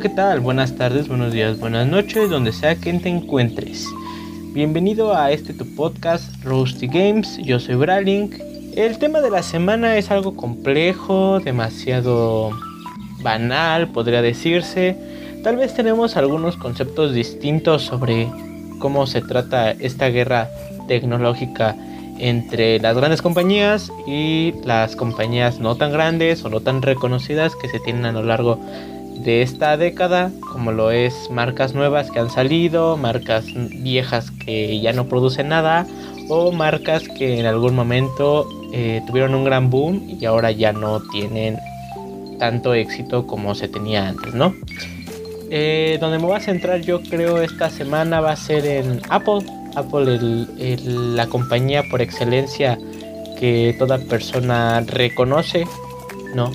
¿qué tal? Buenas tardes, buenos días, buenas noches, donde sea que te encuentres. Bienvenido a este tu podcast Roasty Games, yo soy Bralink. El tema de la semana es algo complejo, demasiado banal, podría decirse. Tal vez tenemos algunos conceptos distintos sobre cómo se trata esta guerra tecnológica entre las grandes compañías y las compañías no tan grandes o no tan reconocidas que se tienen a lo largo de esta década, como lo es marcas nuevas que han salido, marcas viejas que ya no producen nada o marcas que en algún momento eh, tuvieron un gran boom y ahora ya no tienen tanto éxito como se tenía antes, ¿no? Eh, donde me voy a centrar yo creo esta semana va a ser en Apple. Apple, la compañía por excelencia que toda persona reconoce, ¿no?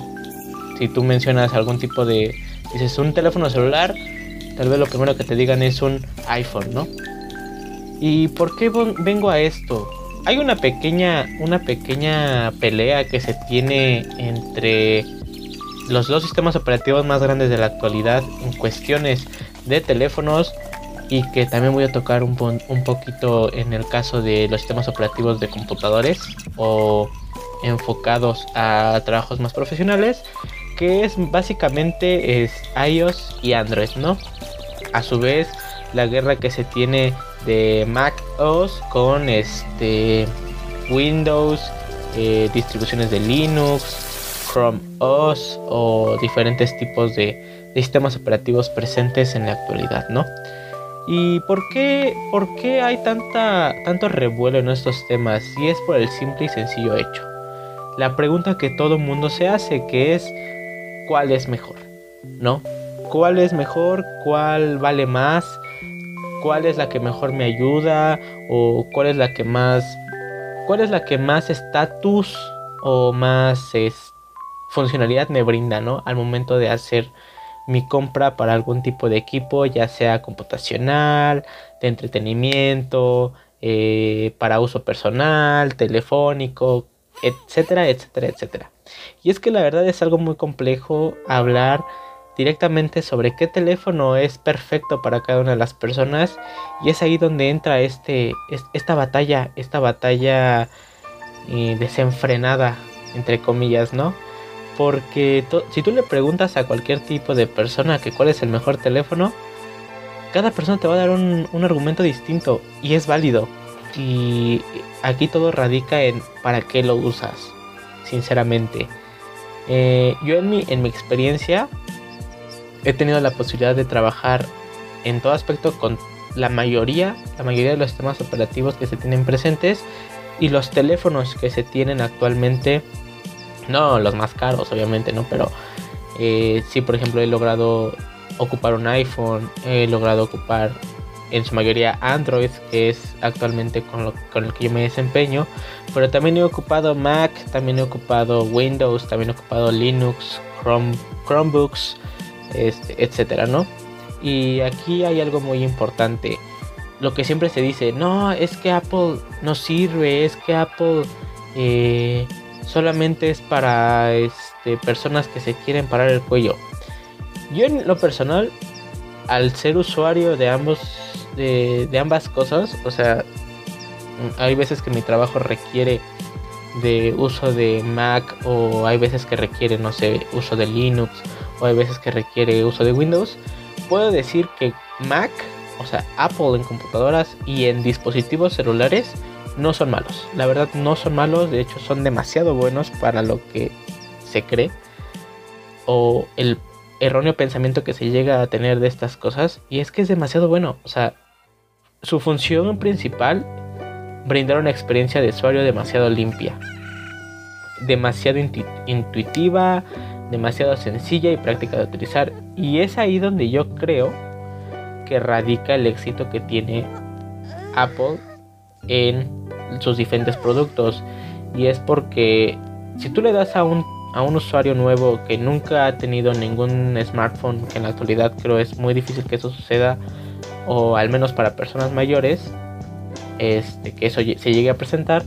Si tú mencionas algún tipo de dices un teléfono celular, tal vez lo primero que te digan es un iPhone, ¿no? ¿Y por qué vengo a esto? Hay una pequeña, una pequeña pelea que se tiene entre los dos sistemas operativos más grandes de la actualidad en cuestiones de teléfonos y que también voy a tocar un, un poquito en el caso de los sistemas operativos de computadores o enfocados a trabajos más profesionales que es básicamente es iOS y Android, ¿no? A su vez, la guerra que se tiene de Mac OS con este Windows, eh, distribuciones de Linux, Chrome OS o diferentes tipos de, sistemas operativos presentes en la actualidad, ¿no? ¿Y por qué, por qué hay tanta, tanto revuelo en estos temas? Y es por el simple y sencillo hecho. La pregunta que todo mundo se hace, que es cuál es mejor, ¿no? ¿Cuál es mejor? ¿Cuál vale más? ¿Cuál es la que mejor me ayuda? ¿O cuál es la que más... ¿Cuál es la que más estatus o más funcionalidad me brinda, ¿no? Al momento de hacer mi compra para algún tipo de equipo, ya sea computacional, de entretenimiento, eh, para uso personal, telefónico, etcétera, etcétera, etcétera. Y es que la verdad es algo muy complejo hablar directamente sobre qué teléfono es perfecto para cada una de las personas y es ahí donde entra este, esta batalla, esta batalla eh, desenfrenada, entre comillas, ¿no? Porque si tú le preguntas a cualquier tipo de persona que cuál es el mejor teléfono, cada persona te va a dar un, un argumento distinto y es válido. Y aquí todo radica en para qué lo usas, sinceramente. Eh, yo en mi, en mi experiencia he tenido la posibilidad de trabajar en todo aspecto con la mayoría, la mayoría de los sistemas operativos que se tienen presentes y los teléfonos que se tienen actualmente, no los más caros obviamente, ¿no? Pero eh, sí, por ejemplo, he logrado ocupar un iPhone, he logrado ocupar en su mayoría Android, que es actualmente con, lo, con el que yo me desempeño. Pero también he ocupado Mac, también he ocupado Windows, también he ocupado Linux, Chrome, Chromebooks, este, etcétera, ¿no? Y aquí hay algo muy importante. Lo que siempre se dice, no, es que Apple no sirve, es que Apple eh, solamente es para este, personas que se quieren parar el cuello. Yo en lo personal, al ser usuario de ambos de, ambas cosas. O sea, hay veces que mi trabajo requiere de uso de Mac o hay veces que requiere, no sé, uso de Linux o hay veces que requiere uso de Windows. Puedo decir que Mac, o sea, Apple en computadoras y en dispositivos celulares no son malos. La verdad no son malos, de hecho son demasiado buenos para lo que se cree. O el erróneo pensamiento que se llega a tener de estas cosas. Y es que es demasiado bueno. O sea, su función principal, brindar una experiencia de usuario demasiado limpia, demasiado intuitiva, demasiado sencilla y práctica de utilizar. Y es ahí donde yo creo que radica el éxito que tiene Apple en sus diferentes productos. Y es porque si tú le das a un, a un usuario nuevo que nunca ha tenido ningún smartphone, que en la actualidad creo es muy difícil que eso suceda, o al menos para personas mayores, este, que eso se llegue a presentar,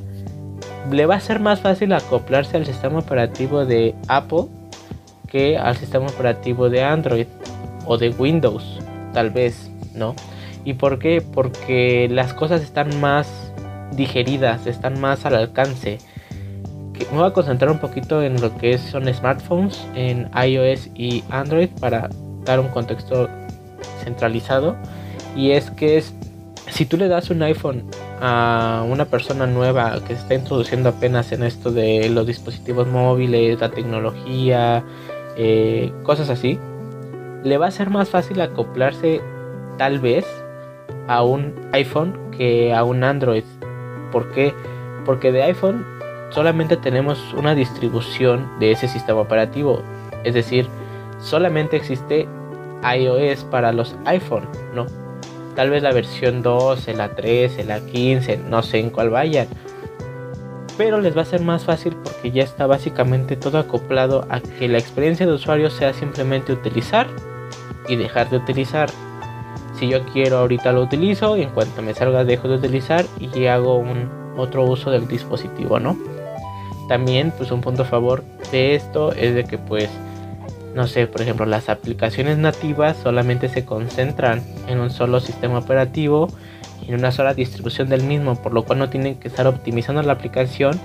le va a ser más fácil acoplarse al sistema operativo de Apple que al sistema operativo de Android o de Windows, tal vez, ¿no? ¿Y por qué? Porque las cosas están más digeridas, están más al alcance. Me voy a concentrar un poquito en lo que son smartphones, en iOS y Android para dar un contexto centralizado. Y es que es, si tú le das un iPhone a una persona nueva que se está introduciendo apenas en esto de los dispositivos móviles, la tecnología, eh, cosas así, le va a ser más fácil acoplarse tal vez a un iPhone que a un Android. ¿Por qué? Porque de iPhone solamente tenemos una distribución de ese sistema operativo. Es decir, solamente existe iOS para los iPhone, ¿no? Tal vez la versión 12, la 13, la 15, no sé en cuál vayan. Pero les va a ser más fácil porque ya está básicamente todo acoplado a que la experiencia de usuario sea simplemente utilizar y dejar de utilizar. Si yo quiero ahorita lo utilizo y en cuanto me salga dejo de utilizar y hago un otro uso del dispositivo, ¿no? También pues un punto a favor de esto es de que pues no sé, por ejemplo, las aplicaciones nativas solamente se concentran en un solo sistema operativo y en una sola distribución del mismo, por lo cual no tienen que estar optimizando la aplicación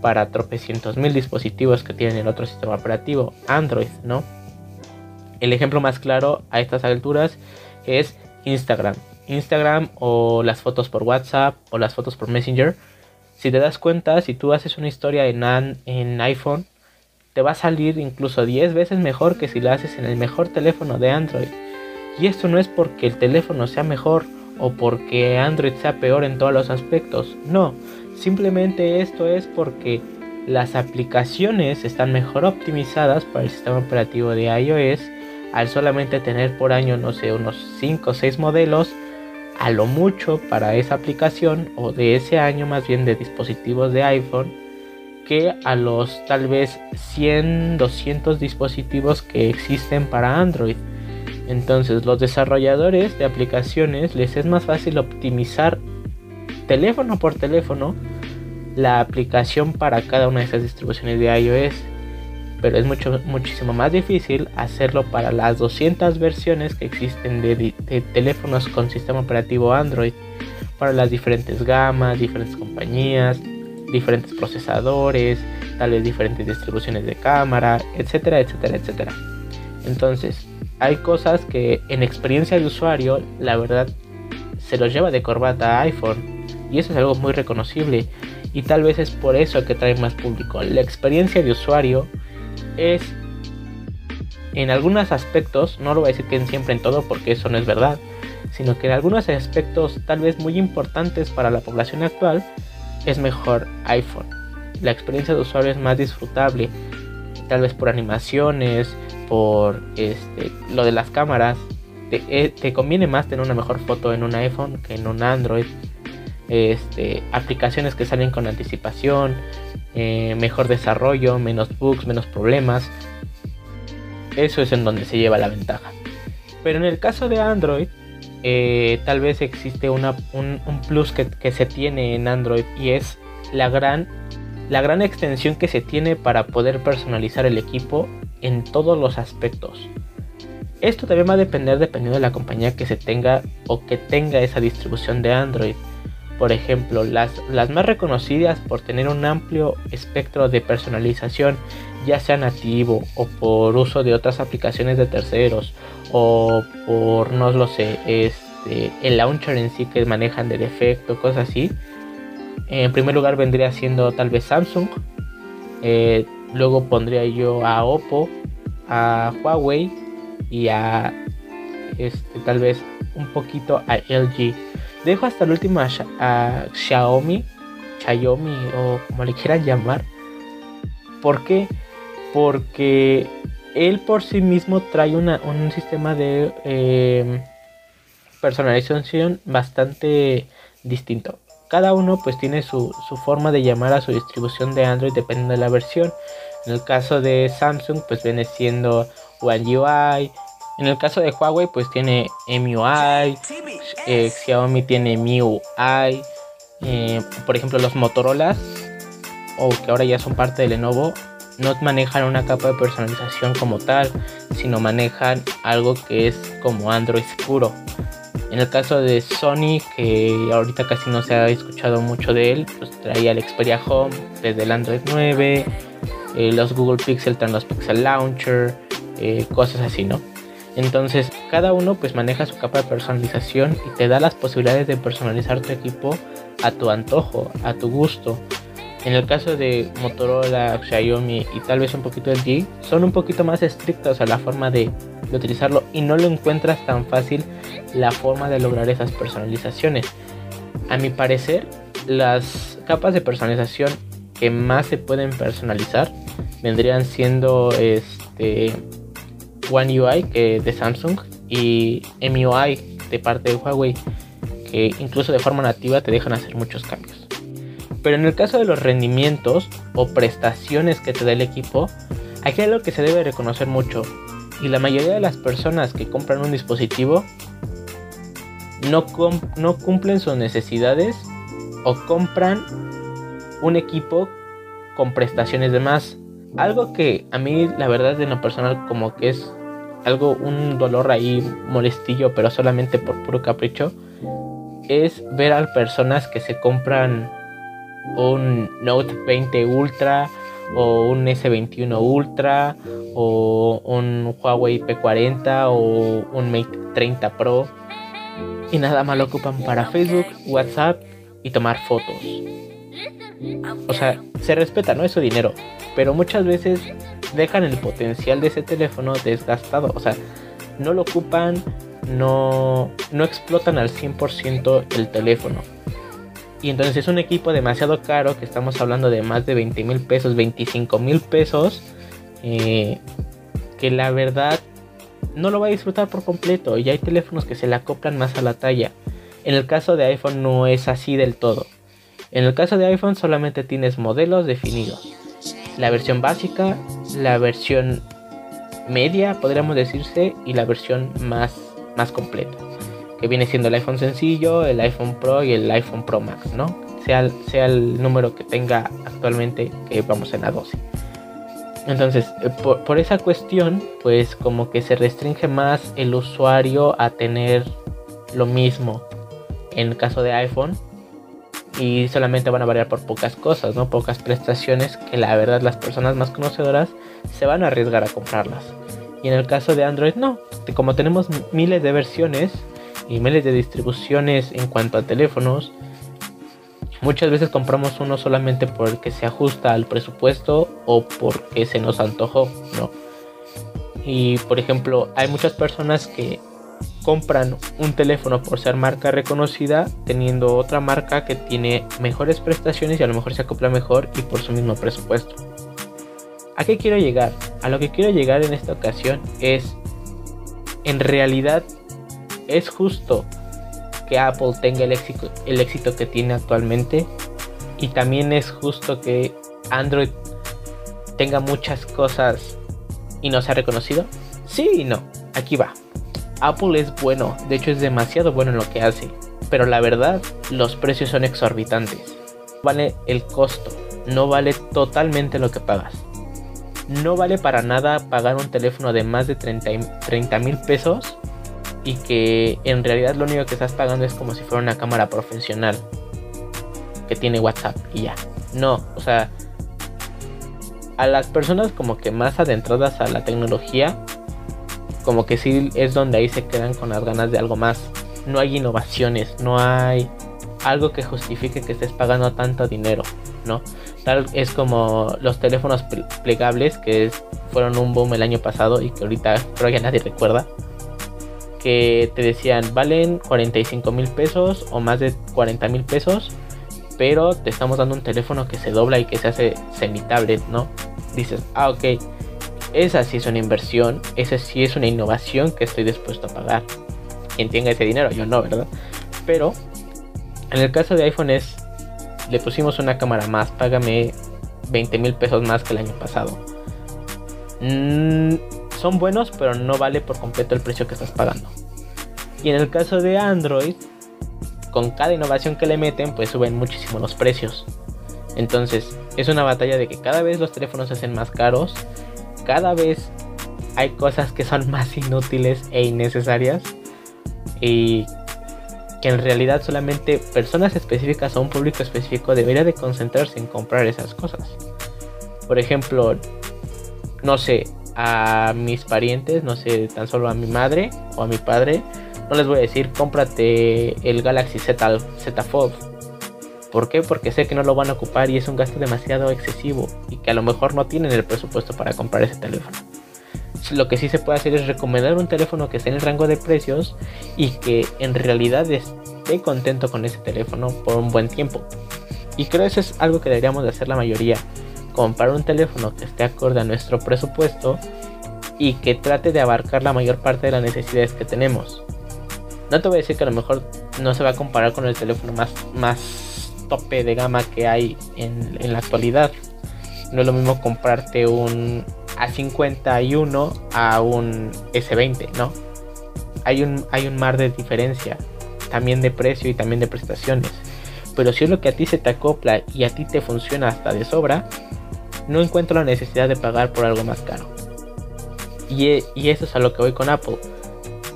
para tropecientos mil dispositivos que tienen el otro sistema operativo, Android, ¿no? El ejemplo más claro a estas alturas es Instagram. Instagram o las fotos por WhatsApp o las fotos por Messenger. Si te das cuenta, si tú haces una historia en, en iPhone, te va a salir incluso 10 veces mejor que si la haces en el mejor teléfono de Android. Y esto no es porque el teléfono sea mejor o porque Android sea peor en todos los aspectos. No, simplemente esto es porque las aplicaciones están mejor optimizadas para el sistema operativo de iOS al solamente tener por año, no sé, unos 5 o 6 modelos a lo mucho para esa aplicación o de ese año más bien de dispositivos de iPhone que a los tal vez 100, 200 dispositivos que existen para Android. Entonces los desarrolladores de aplicaciones les es más fácil optimizar teléfono por teléfono la aplicación para cada una de esas distribuciones de iOS pero es mucho, muchísimo más difícil hacerlo para las 200 versiones que existen de, teléfonos con sistema operativo Android, para las diferentes gamas, diferentes compañías, diferentes procesadores, tal vez diferentes distribuciones de cámara, etcétera, etcétera, etcétera. Entonces, hay cosas que en experiencia de usuario, la verdad, se los lleva de corbata a iPhone. Y eso es algo muy reconocible. Y tal vez es por eso que trae más público. La experiencia de usuario es en algunos aspectos, no lo voy a decir que siempre en todo porque eso no es verdad, sino que en algunos aspectos tal vez muy importantes para la población actual es mejor iPhone. La experiencia de usuario es más disfrutable, tal vez por animaciones, por este, lo de las cámaras. Te, eh, conviene más tener una mejor foto en un iPhone que en un Android. Este, aplicaciones que salen con anticipación, eh, mejor desarrollo, menos bugs, menos problemas. Eso es en donde se lleva la ventaja. Pero en el caso de Android, eh, tal vez existe una, un, plus que, se tiene en Android y es la gran, la gran extensión que se tiene para poder personalizar el equipo en todos los aspectos. Esto también va a depender dependiendo de la compañía que se tenga o que tenga esa distribución de Android. Por ejemplo, las, las más reconocidas por tener un amplio espectro de personalización, ya sea nativo o por uso de otras aplicaciones de terceros o por, no lo sé, este, el launcher en sí que manejan de defecto, cosas así. En primer lugar vendría siendo tal vez Samsung. Eh, luego pondría yo a Oppo, a Huawei y a este, tal vez un poquito a LG. Dejo hasta el último a, Xiaomi, Xiaomi o como le quieran llamar. ¿Por qué? Porque él por sí mismo trae un sistema de em, personalización bastante distinto. Cada uno pues tiene su, su, forma de llamar a su distribución de Android dependiendo de la versión. En el caso de Samsung pues viene siendo One UI, en el caso de Huawei, pues tiene MUI, eh, Xiaomi tiene MIUI, eh, por ejemplo, los Motorola, o que ahora ya son parte de Lenovo, no manejan una capa de personalización como tal, sino manejan algo que es como Android puro. En el caso de Sony, que ahorita casi no se ha escuchado mucho de él, pues traía el Xperia Home desde el Android 9, eh, los Google Pixel traen los Pixel Launcher, eh, cosas así, ¿no? Entonces, cada uno pues maneja su capa de personalización y te da las posibilidades de personalizar tu equipo a tu antojo, a tu gusto. En el caso de Motorola, Xiaomi y tal vez un poquito de LG, son un poquito más estrictos a la forma de, utilizarlo y no lo encuentras tan fácil la forma de lograr esas personalizaciones. A mi parecer, las capas de personalización que más se pueden personalizar vendrían siendo este One UI que de Samsung y MUI de parte de Huawei que incluso de forma nativa te dejan hacer muchos cambios. Pero en el caso de los rendimientos o prestaciones que te da el equipo, aquí hay algo que se debe reconocer mucho. Y la mayoría de las personas que compran un dispositivo no, no cumplen sus necesidades o compran un equipo con prestaciones de más. Algo que a mí la verdad de lo personal como que es algo, un dolor ahí molestillo, pero solamente por puro capricho, es ver a personas que se compran un Note 20 Ultra o un S21 Ultra o un Huawei P40 o un Mate 30 Pro y nada más lo ocupan para Facebook, WhatsApp y tomar fotos. O sea, se respeta, ¿no? Es su dinero. Pero muchas veces dejan el potencial de ese teléfono desgastado. O sea, no lo ocupan, no, no explotan al 100% el teléfono. Y entonces es un equipo demasiado caro, que estamos hablando de más de 20 mil pesos, 25 mil pesos, eh, que la verdad no lo va a disfrutar por completo. Y hay teléfonos que se le acoplan más a la talla. En el caso de iPhone no es así del todo. En el caso de iPhone solamente tienes modelos definidos. La versión básica, la versión media, podríamos decirse, y la versión más, más completa que viene siendo el iPhone sencillo, el iPhone Pro y el iPhone Pro Max, ¿no? Sea, sea el número que tenga actualmente, que vamos en la 12. Entonces, eh, por, esa cuestión, pues como que se restringe más el usuario a tener lo mismo en el caso de iPhone. Y solamente van a variar por pocas cosas, ¿no? Pocas prestaciones que la verdad las personas más conocedoras se van a arriesgar a comprarlas. Y en el caso de Android no. Como tenemos miles de versiones, y miles de distribuciones en cuanto a teléfonos. Muchas veces compramos uno solamente porque se ajusta al presupuesto o porque se nos antojó, ¿no? Y por ejemplo, hay muchas personas que compran un teléfono por ser marca reconocida, teniendo otra marca que tiene mejores prestaciones y a lo mejor se acopla mejor y por su mismo presupuesto. ¿A qué quiero llegar? A lo que quiero llegar en esta ocasión es, en realidad ¿Es justo que Apple tenga el éxito, el éxito que tiene actualmente? Y también es justo que Android tenga muchas cosas y no sea reconocido? Sí y no. Aquí va. Apple es bueno, de hecho es demasiado bueno en lo que hace. Pero la verdad, los precios son exorbitantes. Vale el costo, no vale totalmente lo que pagas. No vale para nada pagar un teléfono de más de 30 mil pesos y que en realidad lo único que estás pagando es como si fuera una cámara profesional que tiene WhatsApp y ya. No, o sea, a las personas como que más adentradas a la tecnología, como que sí es donde ahí se quedan con las ganas de algo más. No hay innovaciones, no hay algo que justifique que estés pagando tanto dinero, ¿no? Tal es como los teléfonos plegables que fueron un boom el año pasado y que ahorita creo que nadie recuerda que te decían valen 45 mil pesos o más de 40 mil pesos, pero te estamos dando un teléfono que se dobla y que se hace semi-tablet, ¿no? Dices, ah, ok, esa sí es una inversión, esa sí es una innovación que estoy dispuesto a pagar. Quien tenga ese dinero, yo no, ¿verdad? Pero en el caso de iPhone es, le pusimos una cámara más, págame 20 mil pesos más que el año pasado. Mm, son buenos, pero no vale por completo el precio que estás pagando. Y en el caso de Android, con cada innovación que le meten, pues suben muchísimo los precios. Entonces, es una batalla de que cada vez los teléfonos se hacen más caros, cada vez hay cosas que son más inútiles e innecesarias y que en realidad solamente personas específicas o un público específico debería de concentrarse en comprar esas cosas. Por ejemplo, no sé, a mis parientes, no sé, tan solo a mi madre o a mi padre, no les voy a decir cómprate el Galaxy Z, Z Fold. ¿Por qué? Porque sé que no lo van a ocupar y es un gasto demasiado excesivo y que a lo mejor no tienen el presupuesto para comprar ese teléfono. Lo que sí se puede hacer es recomendar un teléfono que esté en el rango de precios y que en realidad esté contento con ese teléfono por un buen tiempo. Y creo que eso es algo que deberíamos de hacer la mayoría comprar un teléfono que esté acorde a nuestro presupuesto y que trate de abarcar la mayor parte de las necesidades que tenemos. No te voy a decir que a lo mejor no se va a comparar con el teléfono más, más tope de gama que hay en, en la actualidad. No es lo mismo comprarte un A51 a un S20, ¿no? Hay un, hay un mar de diferencia, también de precio y también de prestaciones. Pero si es lo que a ti se te acopla y a ti te funciona hasta de sobra, no encuentro la necesidad de pagar por algo más caro. Y, eso es a lo que voy con Apple.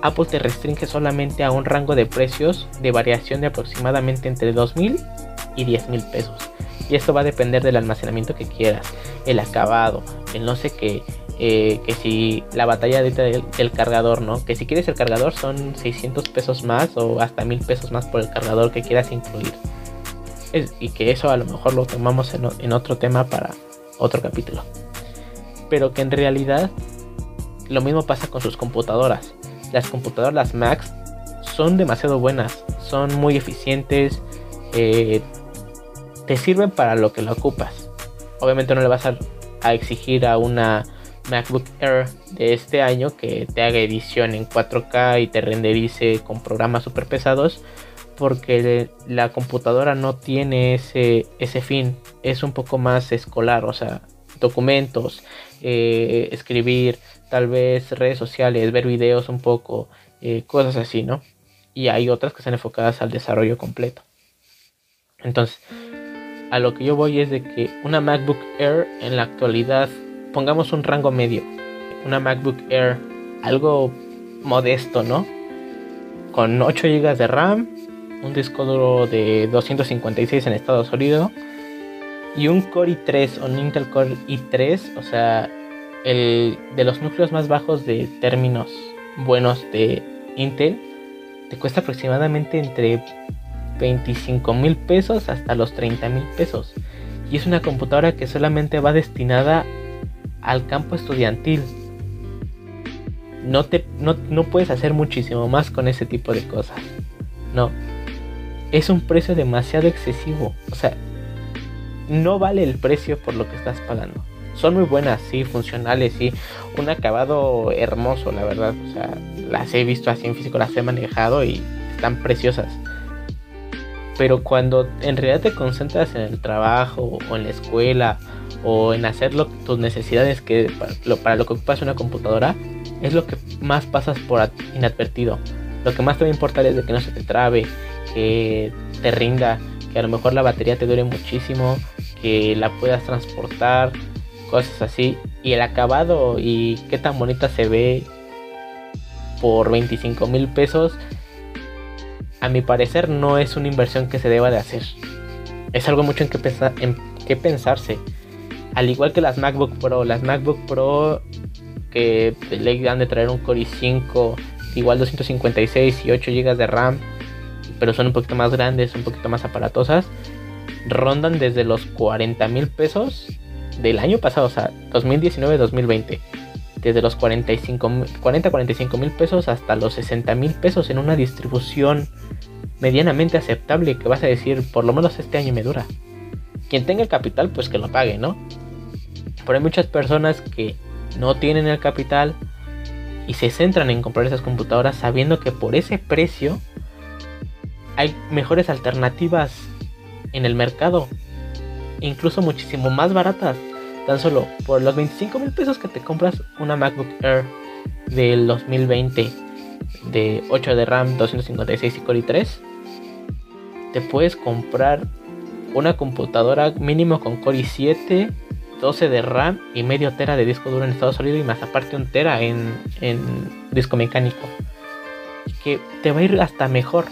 Apple te restringe solamente a un rango de precios de variación de aproximadamente entre 2.000 y 10.000 pesos. Y esto va a depender del almacenamiento que quieras, el acabado, el no sé qué, eh, que si la batalla del, del, cargador, ¿no? Que si quieres el cargador son 600 pesos más o hasta 1000 pesos más por el cargador que quieras incluir. y que eso a lo mejor lo tomamos en otro tema para, otro capítulo. Pero que en realidad lo mismo pasa con sus computadoras. Las computadoras, las Macs, son demasiado buenas, son muy eficientes, eh, te sirven para lo que lo ocupas. Obviamente no le vas a, a, exigir a una MacBook Air de este año que te haga edición en 4K y te renderice con programas super pesados porque la computadora no tiene ese, ese fin, es un poco más escolar, o sea, documentos, eh, escribir, tal vez redes sociales, ver videos un poco, eh, cosas así, ¿no? Y hay otras que están enfocadas al desarrollo completo. Entonces, a lo que yo voy es de que una MacBook Air en la actualidad, pongamos un rango medio, una MacBook Air, algo modesto, ¿no? Con 8 GB de RAM, un disco duro de 256 en estado sólido y un Core i3 o un Intel Core i3, o sea, el de los núcleos más bajos de términos buenos de Intel, te cuesta aproximadamente entre 25 mil pesos hasta los 30 mil pesos. Y es una computadora que solamente va destinada al campo estudiantil. No, te, no, no puedes hacer muchísimo más con ese tipo de cosas. No, es un precio demasiado excesivo. O sea, no vale el precio por lo que estás pagando. Son muy buenas, sí, funcionales, sí. Un acabado hermoso, la verdad. O sea, las he visto así en físico, las he manejado y están preciosas. Pero cuando en realidad te concentras en el trabajo o en la escuela o en hacer tus necesidades que para lo, para lo que ocupas una computadora, es lo que más pasas por inadvertido. Lo que más te va a importar es de que no se te trabe, que te rinda, que a lo mejor la batería te dure muchísimo, que la puedas transportar, cosas así. Y el acabado y qué tan bonita se ve por 25 mil pesos, a mi parecer no es una inversión que se deba de hacer. Es algo mucho en que, pensar, en que pensarse. Al igual que las MacBook Pro, las MacBook Pro que le han de traer un Core i5, igual 256 y 8 GB de RAM pero son un poquito más grandes, un poquito más aparatosas, rondan desde los 40 mil pesos del año pasado, o sea, 2019-2020. Desde los 45, 40-45 mil pesos hasta los 60 mil pesos en una distribución medianamente aceptable que vas a decir, por lo menos este año me dura. Quien tenga el capital, pues que lo pague, ¿no? Pero hay muchas personas que no tienen el capital y se centran en comprar esas computadoras sabiendo que por ese precio hay mejores alternativas en el mercado, incluso muchísimo más baratas. Tan solo por los 25 mil pesos que te compras una MacBook Air del 2020 de 8 de RAM, 256 y Core i3, te puedes comprar una computadora mínimo con Core i7, 12 de RAM y medio tera de disco duro en estado sólido y más aparte un tera en, en disco mecánico. Que te va a ir hasta mejor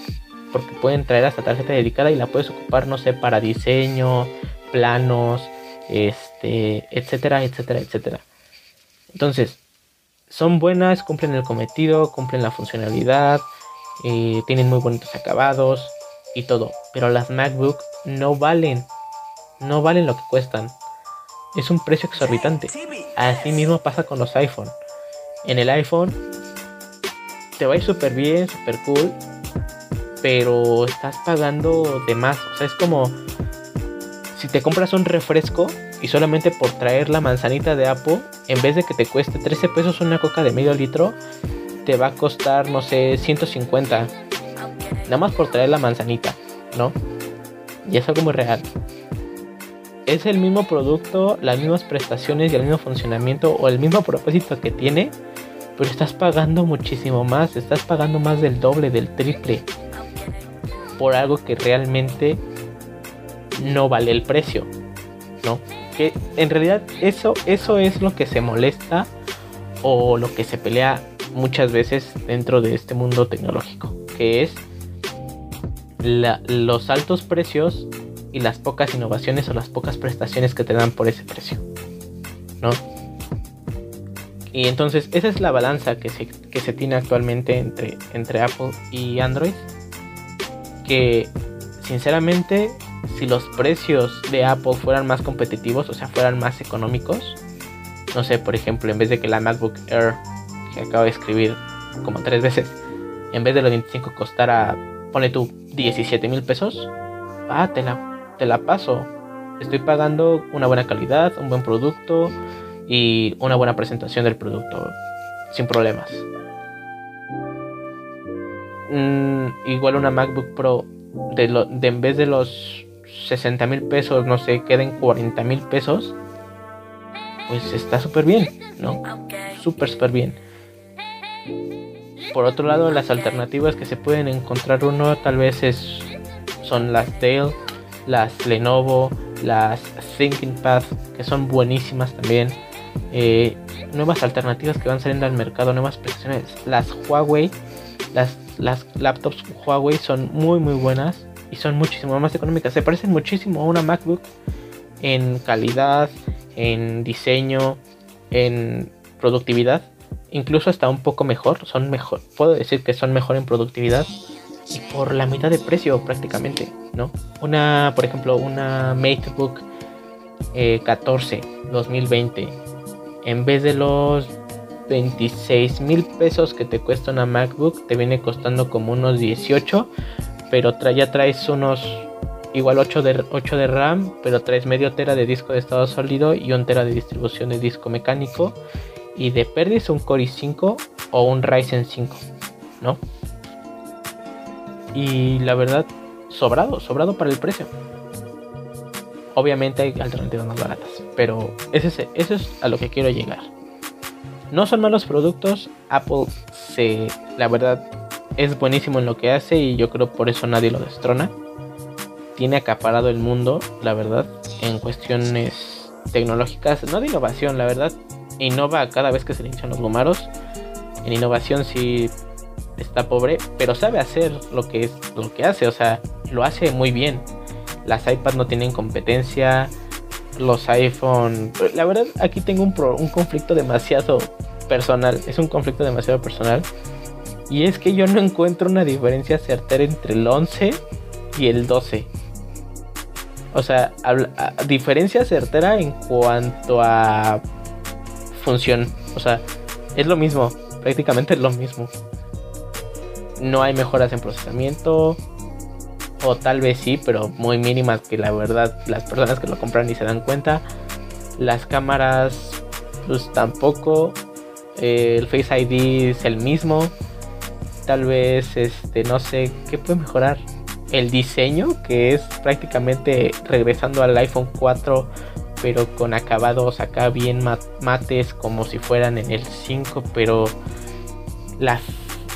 porque pueden traer hasta tarjeta dedicada y la puedes ocupar, no sé, para diseño, planos, este, etcétera, etcétera, etcétera. Entonces, son buenas, cumplen el cometido, cumplen la funcionalidad, eh, tienen muy bonitos acabados y todo. Pero las MacBook no valen, no valen lo que cuestan. Es un precio exorbitante. Así mismo pasa con los iPhone. En el iPhone te va a ir súper bien, súper cool, pero estás pagando de más. O sea, es como si te compras un refresco y solamente por traer la manzanita de Apple, en vez de que te cueste 13 pesos una coca de medio litro, te va a costar, no sé, 150. Nada más por traer la manzanita, ¿no? Y es algo muy real. Es el mismo producto, las mismas prestaciones y el mismo funcionamiento o el mismo propósito que tiene, pero estás pagando muchísimo más, estás pagando más del doble, del triple, por algo que realmente no vale el precio, ¿no? Que en realidad eso, eso es lo que se molesta o lo que se pelea muchas veces dentro de este mundo tecnológico, que es los altos precios y las pocas innovaciones o las pocas prestaciones que te dan por ese precio, ¿no? Y entonces esa es la balanza que se, que se tiene actualmente entre, entre Apple y Android, que sinceramente si los precios de Apple fueran más competitivos, o sea, fueran más económicos, no sé, por ejemplo, en vez de que la MacBook Air, que acabo de escribir como tres veces, en vez de los 25 costara, pone tú, 17 mil pesos, ah, te la, te la paso. Estoy pagando una buena calidad, un buen producto y una buena presentación del producto, sin problemas. Mm, igual una MacBook Pro, de, lo, de en vez de los 60 mil pesos, no sé, queden 40 mil pesos, pues está súper bien, ¿no? Súper, súper bien. Por otro lado, las alternativas que se pueden encontrar uno tal vez es, son las Dell, las Lenovo, las ThinkPad, que son buenísimas también. Eh, nuevas alternativas que van saliendo al mercado, nuevas prestaciones. Las Huawei, las, las laptops Huawei son muy muy buenas y son muchísimo más económicas. Se parecen muchísimo a una MacBook en calidad, en diseño, en productividad. Incluso hasta un poco mejor. Son mejor. Puedo decir que son mejor en productividad. Y por la mitad de precio prácticamente, ¿no? Una, por ejemplo, una MateBook 14 2020. En vez de los 26 mil pesos que te cuesta una MacBook, te viene costando como unos 18 pero ya traes unos igual 8 de, 8 de RAM, pero traes medio tera de disco de estado sólido y un tera de distribución de disco mecánico. Y de pérdida un Core i5 o un Ryzen 5, ¿no? Y la verdad, sobrado, sobrado para el precio. Obviamente hay alternativas más baratas, pero eso es a lo que quiero llegar. No son malos productos, Apple se, la verdad, es buenísimo en lo que hace y yo creo por eso nadie lo destrona. Tiene acaparado el mundo, la verdad, en cuestiones tecnológicas, no de innovación, la verdad. Innova cada vez que se le hinchan los gumaros. En innovación sí está pobre, pero sabe hacer lo que es lo que hace, o sea, lo hace muy bien. Las iPads no tienen competencia, los iPhone, la verdad aquí tengo un, un conflicto demasiado personal, es un conflicto demasiado personal y es que yo no encuentro una diferencia certera entre el 11 y el 12. O sea, diferencia certera en cuanto a función. O sea, es lo mismo, prácticamente es lo mismo. No hay mejoras en procesamiento. O tal vez sí, pero muy mínimas que la verdad las personas que lo compran ni se dan cuenta. Las cámaras, pues tampoco. El Face ID es el mismo tal vez este no sé qué puede mejorar el diseño que es prácticamente regresando al iPhone 4 pero con acabados acá bien mates como si fueran en el 5 pero la,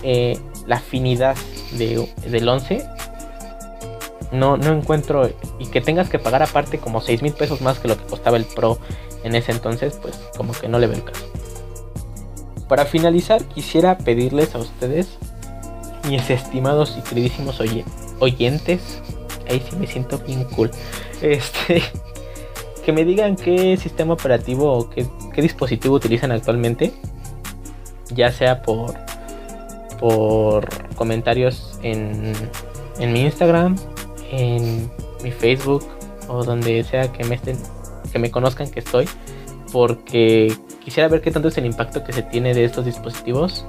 eh, la afinidad de, del 11 no, no encuentro y que tengas que pagar aparte como 6 mil pesos más que lo que costaba el Pro en ese entonces, pues como que no le veo el caso. Para finalizar, quisiera pedirles a ustedes, mis estimados y queridísimos oyentes, ahí sí me siento bien cool, este, que me digan qué sistema operativo o qué, qué dispositivo utilizan actualmente, ya sea por, por comentarios en, en mi Instagram, en mi Facebook o donde sea que me estén, que me conozcan que estoy, porque quisiera ver qué tanto es el impacto que se tiene de estos dispositivos,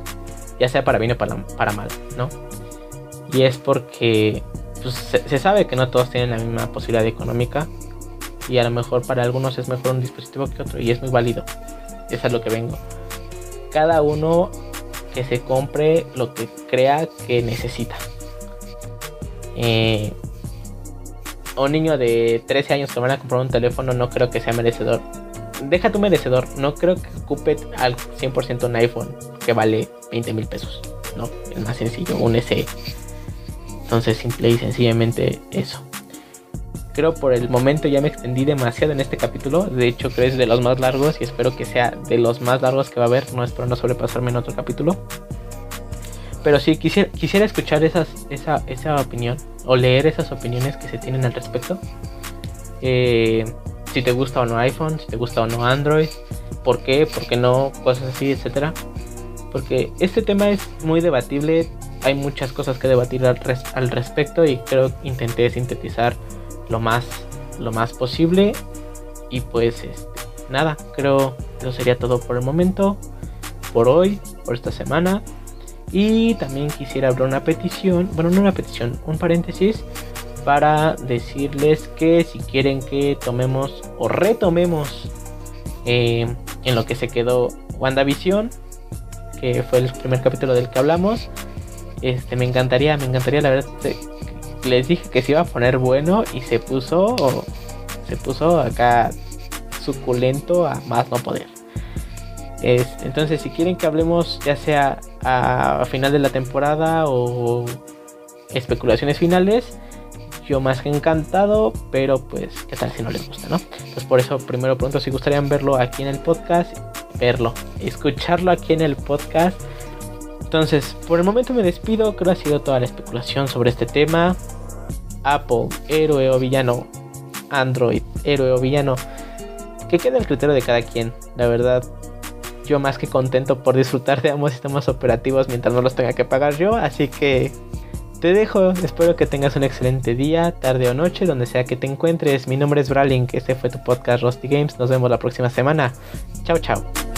ya sea para bien o para, para mal, ¿no? Y es porque pues, se, sabe que no todos tienen la misma posibilidad económica y a lo mejor para algunos es mejor un dispositivo que otro y es muy válido. Eso es lo que vengo. Cada uno que se compre lo que crea que necesita. Eh, un niño de 13 años que van a comprar un teléfono no creo que sea merecedor. Deja tu merecedor, no creo que ocupe al 100% un iPhone que vale 20 mil pesos. No, es más sencillo, un SE. Entonces, simple y sencillamente eso. Creo por el momento ya me extendí demasiado en este capítulo. De hecho, creo que es de los más largos y espero que sea de los más largos que va a haber. No espero no sobrepasarme en otro capítulo. Pero sí, quisiera, quisiera escuchar esa, esa opinión o leer esas opiniones que se tienen al respecto. Eh, si te gusta o no iPhone, si te gusta o no Android, por qué, por qué no, cosas así, etcétera. Porque este tema es muy debatible, hay muchas cosas que debatir al, al respecto y creo que intenté sintetizar lo más, lo más posible. Y pues este, nada, creo que eso sería todo por el momento, por hoy, por esta semana. Y también quisiera abrir una petición, bueno, no una petición, un paréntesis para decirles que si quieren que tomemos o retomemos eh, en lo que se quedó WandaVision, que fue el primer capítulo del que hablamos, este me encantaría, me encantaría la verdad. Les dije que se iba a poner bueno y se puso, se puso acá suculento a más no poder entonces, si quieren que hablemos ya sea a, final de la temporada o especulaciones finales, yo más que encantado, pero pues, ¿qué tal si no les gusta, no? Pues por eso, primero pronto, si gustarían verlo aquí en el podcast, verlo, escucharlo aquí en el podcast. Entonces, por el momento me despido, creo que ha sido toda la especulación sobre este tema. Apple, héroe o villano. Android, héroe o villano. Que quede el criterio de cada quien, la verdad yo más que contento por disfrutar de ambos sistemas operativos mientras no los tenga que pagar yo. Así que te dejo, espero que tengas un excelente día, tarde o noche, donde sea que te encuentres. Mi nombre es Bralink, este fue tu podcast Rusty Games. Nos vemos la próxima semana. Chao, chao.